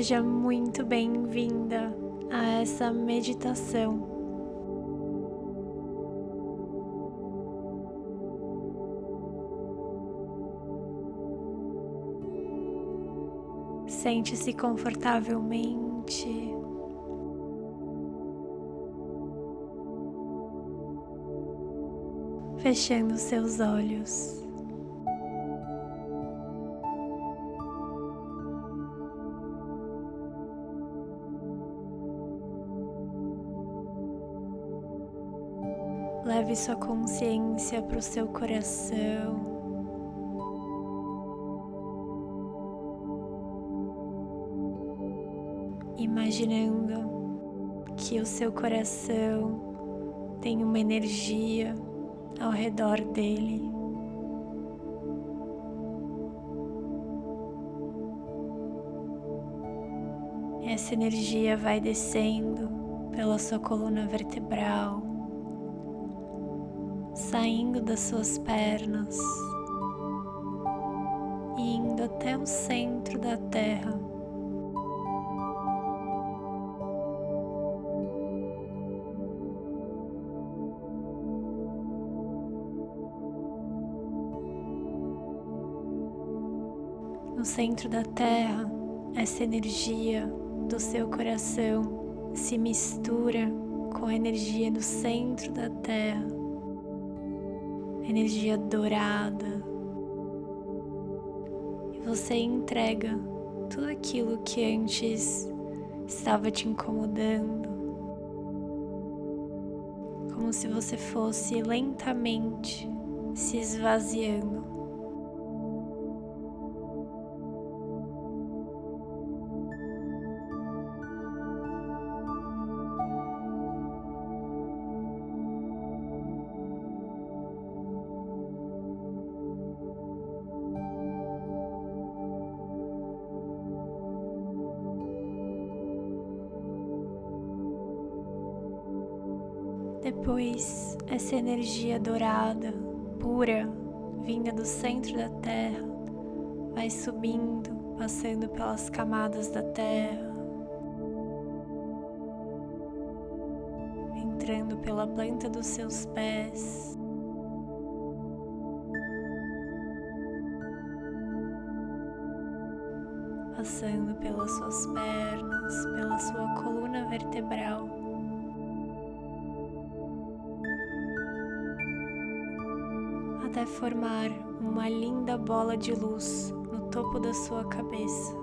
Seja muito bem-vinda a essa meditação. Sente-se confortavelmente. Fechando seus olhos. Leve sua consciência para o seu coração. Imaginando que o seu coração tem uma energia ao redor dele. Essa energia vai descendo pela sua coluna vertebral saindo das suas pernas e indo até o centro da Terra. No centro da Terra, essa energia do seu coração se mistura com a energia do centro da Terra energia dourada. E você entrega tudo aquilo que antes estava te incomodando, como se você fosse lentamente se esvaziando. Depois, essa energia dourada, pura, vinda do centro da Terra, vai subindo, passando pelas camadas da Terra, entrando pela planta dos seus pés. Passando pelas suas pernas, pela sua coluna vertebral. Até formar uma linda bola de luz no topo da sua cabeça.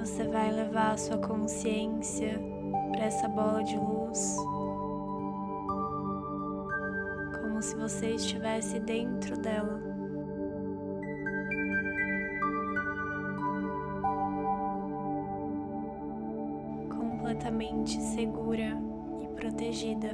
Você vai levar a sua consciência para essa bola de luz, como se você estivesse dentro dela. Completamente segura e protegida.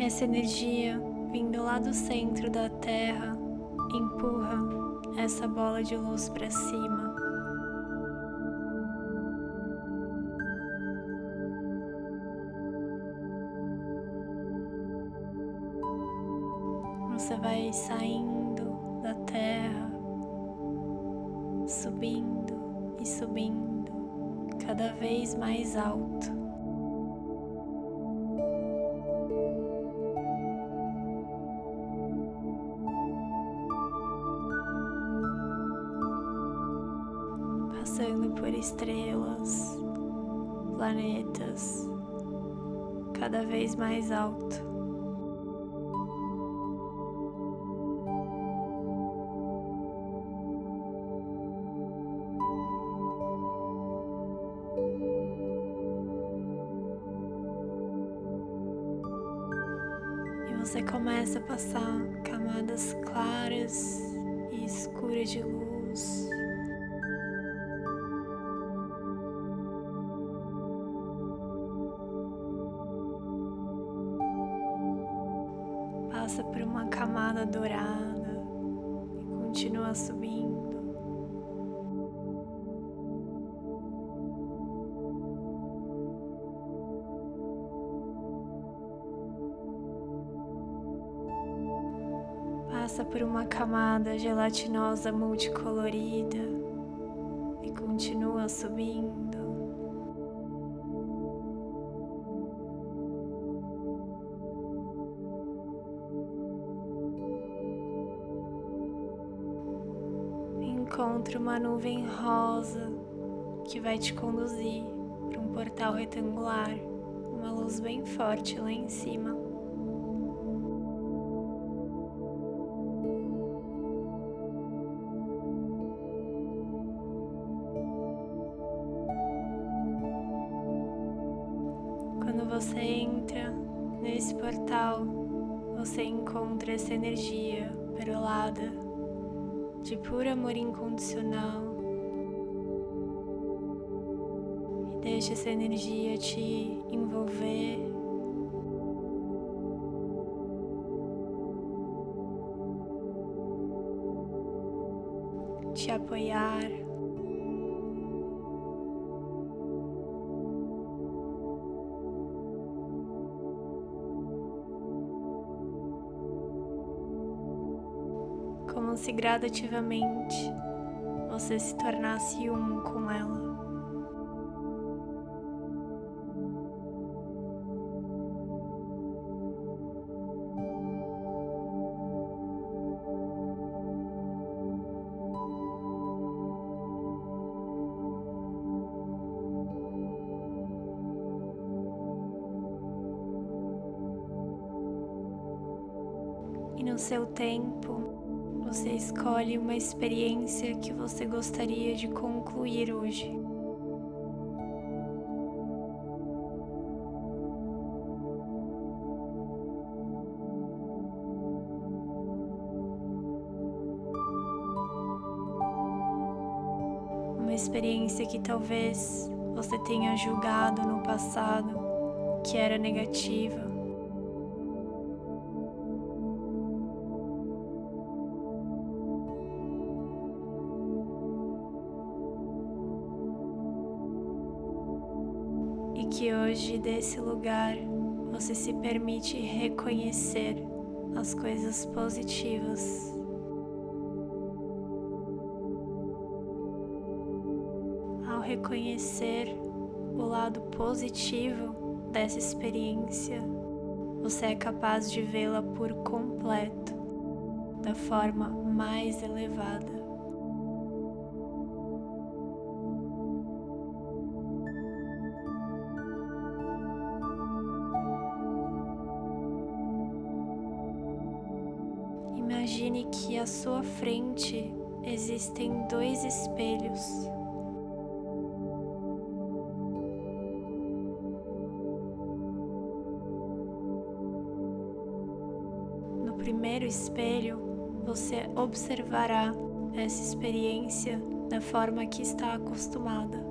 Essa energia vindo lá do centro da Terra empurra essa bola de luz para cima. Subindo e subindo cada vez mais alto. Passando por estrelas, planetas, cada vez mais alto. Você começa a passar camadas claras e escuras de luz. Gelatinosa multicolorida e continua subindo. Encontre uma nuvem rosa que vai te conduzir para um portal retangular, uma luz bem forte lá em cima. Nesse portal, você encontra essa energia perolada de puro amor incondicional. E deixa essa energia te envolver. Te apoiar. Se gradativamente você se tornasse um com ela. Escolhe uma experiência que você gostaria de concluir hoje. Uma experiência que talvez você tenha julgado no passado que era negativa hoje desse lugar você se permite reconhecer as coisas positivas. Ao reconhecer o lado positivo dessa experiência, você é capaz de vê-la por completo, da forma mais elevada. Existem dois espelhos. No primeiro espelho, você observará essa experiência da forma que está acostumada.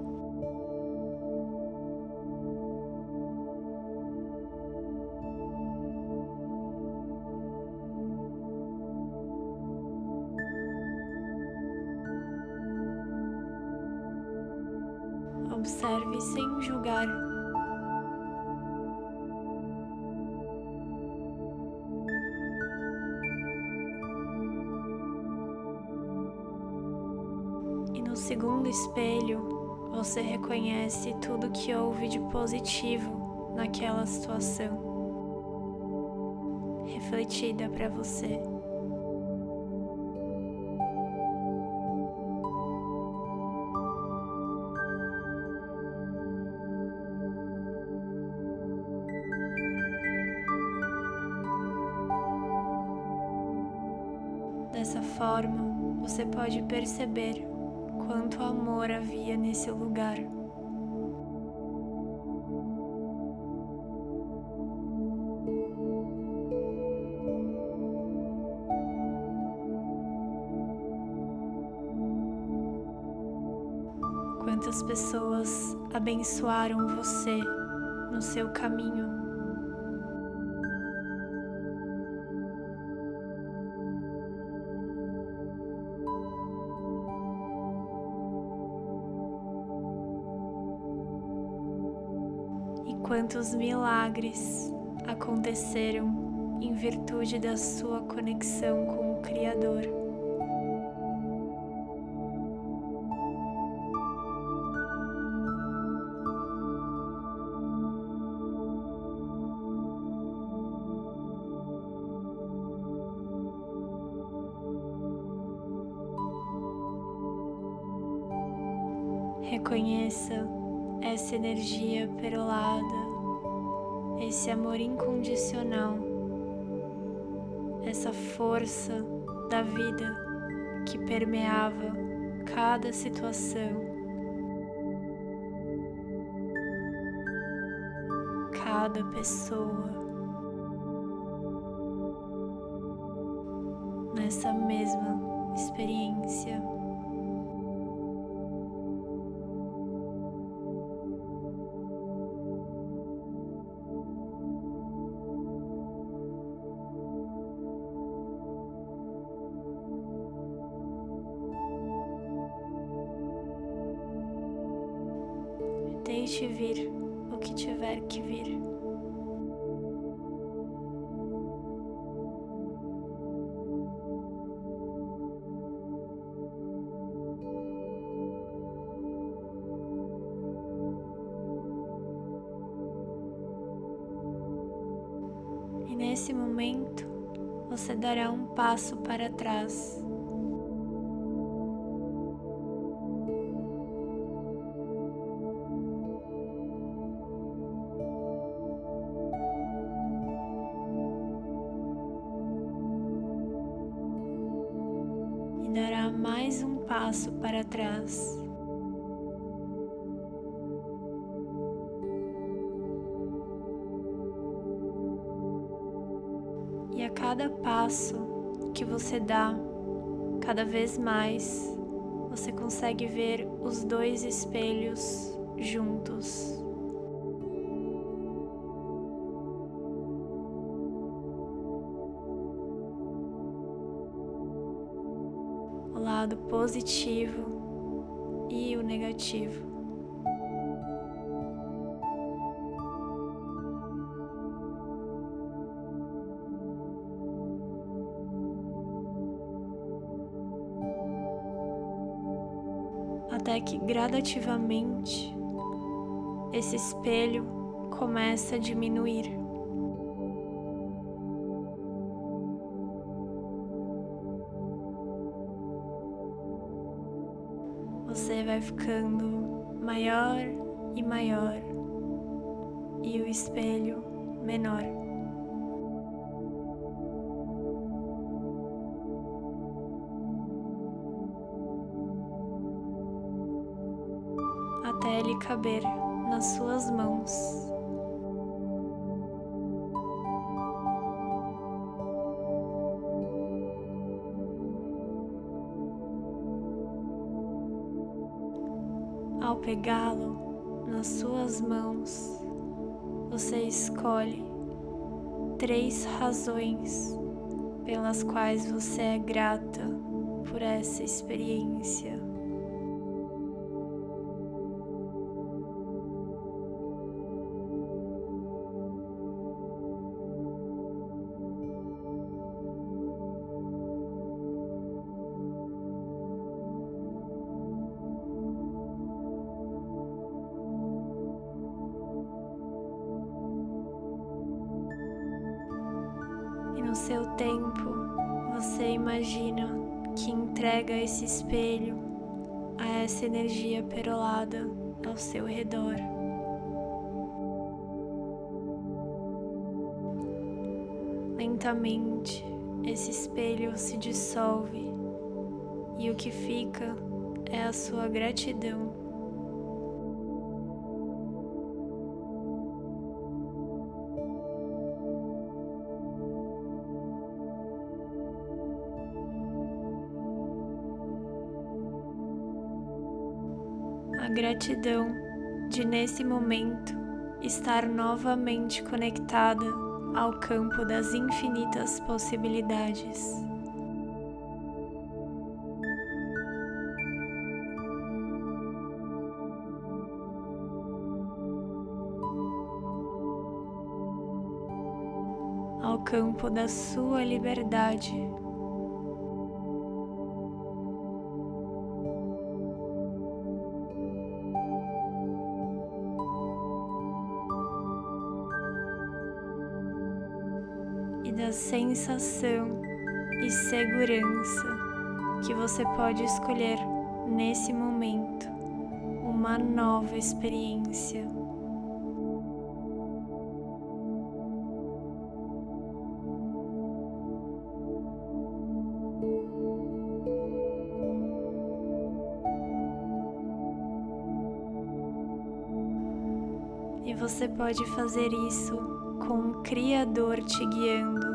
Espelho, você reconhece tudo que houve de positivo naquela situação, refletida para você. Dessa forma, você pode perceber quanto amor havia nesse lugar. Quantas pessoas abençoaram você no seu caminho quantos milagres aconteceram em virtude da sua conexão com Criador. Reconheça essa energia perolada, esse amor incondicional, essa força da vida que permeava cada situação, cada pessoa. Nessa mesma experiência. Nesse momento você dará um passo para trás. Passo que você dá, cada vez mais, você consegue ver os dois espelhos juntos. lado positivo e o negativo. Até que gradativamente esse espelho começa a diminuir. você vai ficando maior e maior e o espelho menor. Caber nas suas mãos. Ao pegá-lo nas suas mãos, você escolhe três razões pelas quais você é grata por essa experiência. No seu tempo, você imagina que entrega esse espelho a essa energia perolada ao seu redor. Lentamente, esse espelho se dissolve e o que fica é a sua gratidão gratidão de nesse momento estar novamente conectada ao campo das infinitas possibilidades. Ao campo da sua liberdade da sensação e segurança que você pode escolher nesse momento uma nova experiência. E você pode fazer isso Criador te guiando.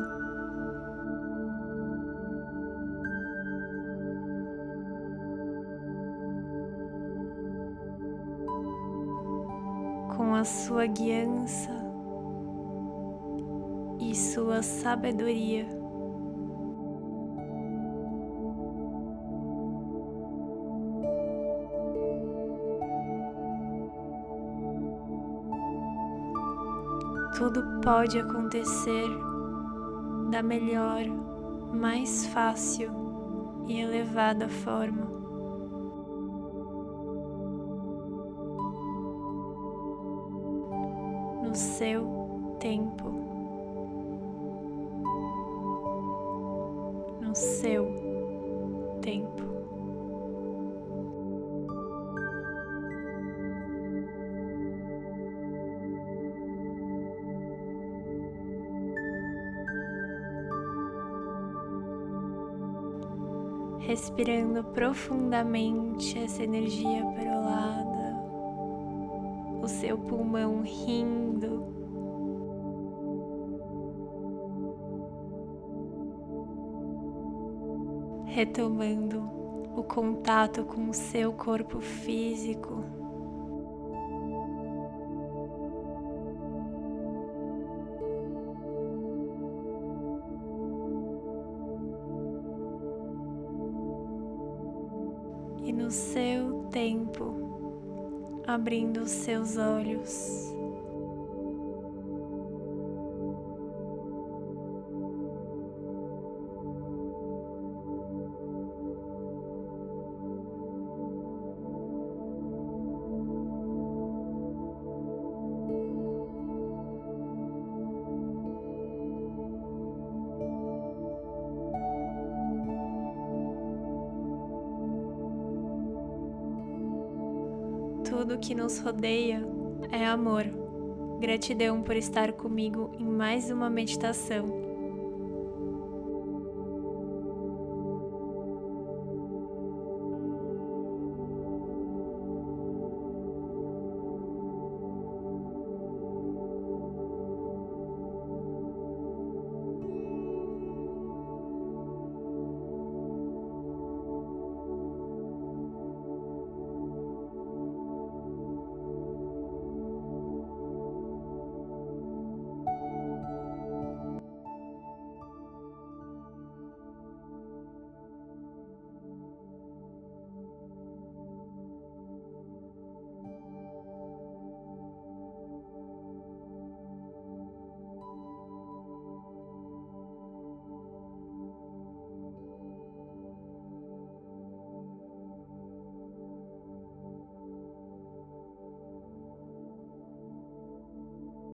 Com a sua guiança e sua sabedoria. Pode acontecer da melhor, mais fácil e elevada forma. No seu tempo, no seu respirando profundamente essa energia perolada, o seu pulmão rindo. Retomando o contato com o seu corpo físico. Abrindo os seus olhos. Tudo que nos rodeia é amor. Gratidão por estar comigo em mais uma meditação.